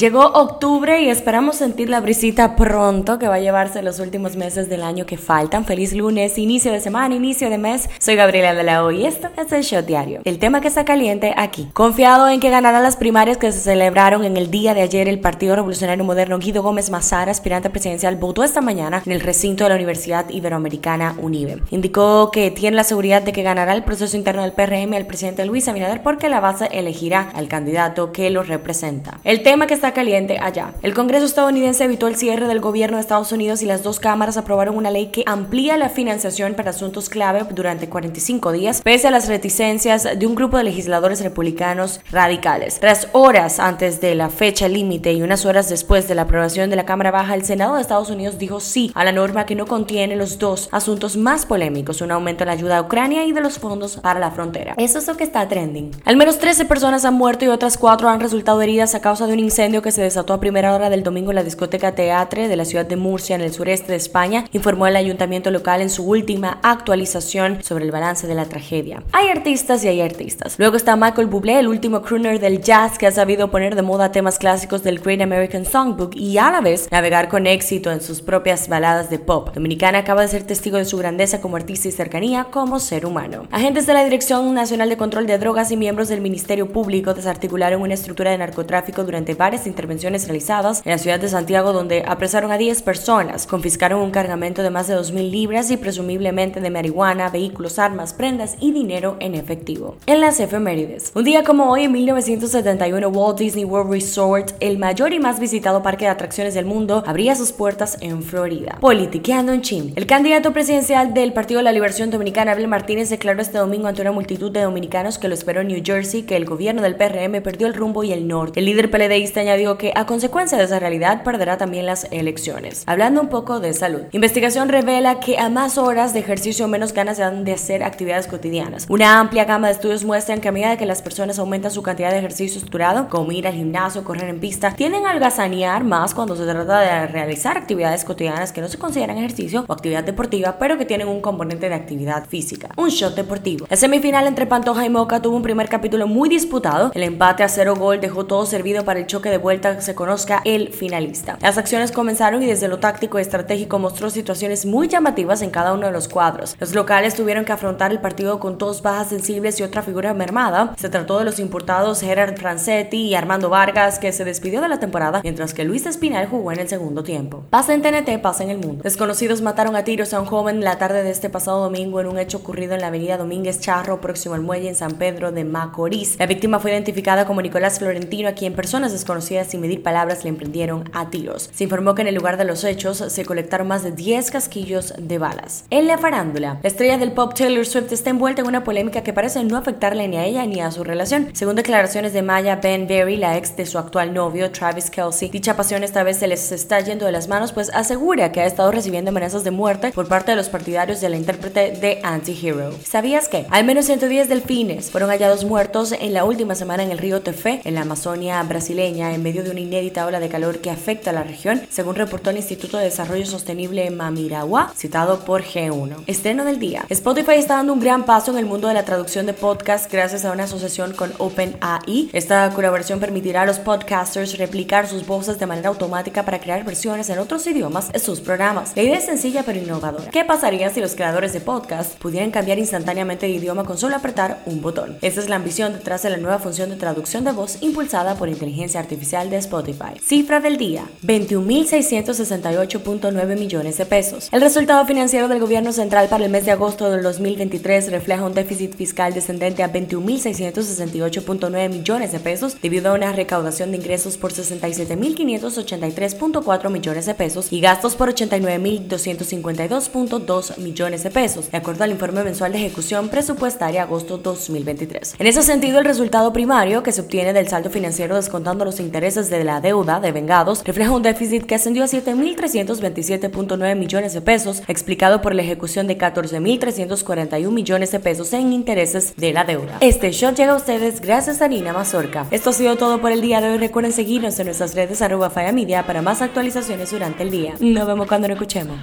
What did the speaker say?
Llegó octubre y esperamos sentir la brisita pronto que va a llevarse los últimos meses del año que faltan. Feliz lunes, inicio de semana, inicio de mes. Soy Gabriela de la O y esto es el Shot Diario. El tema que está caliente aquí. Confiado en que ganará las primarias que se celebraron en el día de ayer, el Partido Revolucionario Moderno Guido Gómez Mazara, aspirante presidencial, votó esta mañana en el recinto de la Universidad Iberoamericana UNIBE. Indicó que tiene la seguridad de que ganará el proceso interno del PRM al presidente Luis Abinader porque la base elegirá al candidato que lo representa. El tema que está caliente allá. El Congreso estadounidense evitó el cierre del gobierno de Estados Unidos y las dos cámaras aprobaron una ley que amplía la financiación para asuntos clave durante 45 días, pese a las reticencias de un grupo de legisladores republicanos radicales. Tras horas antes de la fecha límite y unas horas después de la aprobación de la Cámara Baja, el Senado de Estados Unidos dijo sí a la norma que no contiene los dos asuntos más polémicos, un aumento en la ayuda a Ucrania y de los fondos para la frontera. Eso es lo que está trending. Al menos 13 personas han muerto y otras 4 han resultado heridas a causa de un incendio que se desató a primera hora del domingo en la discoteca Teatre de la ciudad de Murcia, en el sureste de España, informó el ayuntamiento local en su última actualización sobre el balance de la tragedia. Hay artistas y hay artistas. Luego está Michael Bublé, el último crooner del jazz que ha sabido poner de moda temas clásicos del Great American Songbook y a la vez navegar con éxito en sus propias baladas de pop. Dominicana acaba de ser testigo de su grandeza como artista y cercanía como ser humano. Agentes de la Dirección Nacional de Control de Drogas y miembros del Ministerio Público desarticularon una estructura de narcotráfico durante varias intervenciones realizadas en la ciudad de Santiago donde apresaron a 10 personas, confiscaron un cargamento de más de 2.000 libras y presumiblemente de marihuana, vehículos, armas, prendas y dinero en efectivo. En las efemérides. Un día como hoy, en 1971, Walt Disney World Resort, el mayor y más visitado parque de atracciones del mundo, abría sus puertas en Florida. Politiqueando en Chin. El candidato presidencial del Partido de la Liberación Dominicana, Abel Martínez, declaró este domingo ante una multitud de dominicanos que lo esperó en New Jersey que el gobierno del PRM perdió el rumbo y el norte. El líder PLDista añadió que a consecuencia de esa realidad perderá también las elecciones. Hablando un poco de salud. Investigación revela que a más horas de ejercicio menos ganas se dan de hacer actividades cotidianas. Una amplia gama de estudios muestran que a medida que las personas aumentan su cantidad de ejercicio estructurado, como ir al gimnasio, correr en pista, tienden a algazanear más cuando se trata de realizar actividades cotidianas que no se consideran ejercicio o actividad deportiva, pero que tienen un componente de actividad física. Un shot deportivo. La semifinal entre Pantoja y Moca tuvo un primer capítulo muy disputado. El empate a cero gol dejó todo servido para el choque de vuelta se conozca el finalista. Las acciones comenzaron y desde lo táctico y estratégico mostró situaciones muy llamativas en cada uno de los cuadros. Los locales tuvieron que afrontar el partido con dos bajas sensibles y otra figura mermada. Se trató de los importados Gerard Francetti y Armando Vargas, que se despidió de la temporada, mientras que Luis Espinal jugó en el segundo tiempo. Pasa en TNT, pasa en el mundo. Desconocidos mataron a tiros a un joven la tarde de este pasado domingo en un hecho ocurrido en la avenida Domínguez Charro, próximo al muelle en San Pedro de Macorís. La víctima fue identificada como Nicolás Florentino, a quien personas desconocidas sin medir palabras le emprendieron a tiros. Se informó que en el lugar de los hechos se colectaron más de 10 casquillos de balas. En la farándula, la estrella del pop Taylor Swift está envuelta en una polémica que parece no afectarle ni a ella ni a su relación. Según declaraciones de Maya Ben Berry, la ex de su actual novio Travis Kelsey, dicha pasión esta vez se les está yendo de las manos, pues asegura que ha estado recibiendo amenazas de muerte por parte de los partidarios de la intérprete de Anti-Hero. ¿Sabías que? Al menos 110 delfines fueron hallados muertos en la última semana en el río Tefé, en la Amazonia brasileña, en medio de una inédita ola de calor que afecta a la región, según reportó el Instituto de Desarrollo Sostenible Mamiragua, citado por G1. Estreno del día. Spotify está dando un gran paso en el mundo de la traducción de podcast gracias a una asociación con OpenAI. Esta colaboración permitirá a los podcasters replicar sus voces de manera automática para crear versiones en otros idiomas de sus programas. La idea es sencilla pero innovadora. ¿Qué pasaría si los creadores de podcast pudieran cambiar instantáneamente de idioma con solo apretar un botón? Esta es la ambición detrás de la nueva función de traducción de voz impulsada por inteligencia artificial de Spotify. Cifra del día, 21.668.9 millones de pesos. El resultado financiero del gobierno central para el mes de agosto del 2023 refleja un déficit fiscal descendente a 21.668.9 millones de pesos debido a una recaudación de ingresos por 67.583.4 millones de pesos y gastos por 89.252.2 millones de pesos, de acuerdo al informe mensual de ejecución presupuestaria agosto 2023. En ese sentido, el resultado primario que se obtiene del saldo financiero descontando los intereses intereses de la deuda de vengados refleja un déficit que ascendió a 7.327.9 millones de pesos, explicado por la ejecución de 14.341 millones de pesos en intereses de la deuda. Este show llega a ustedes gracias a Nina Mazorca. Esto ha sido todo por el día de hoy. Recuerden seguirnos en nuestras redes arroba Media para más actualizaciones durante el día. Nos vemos cuando nos escuchemos.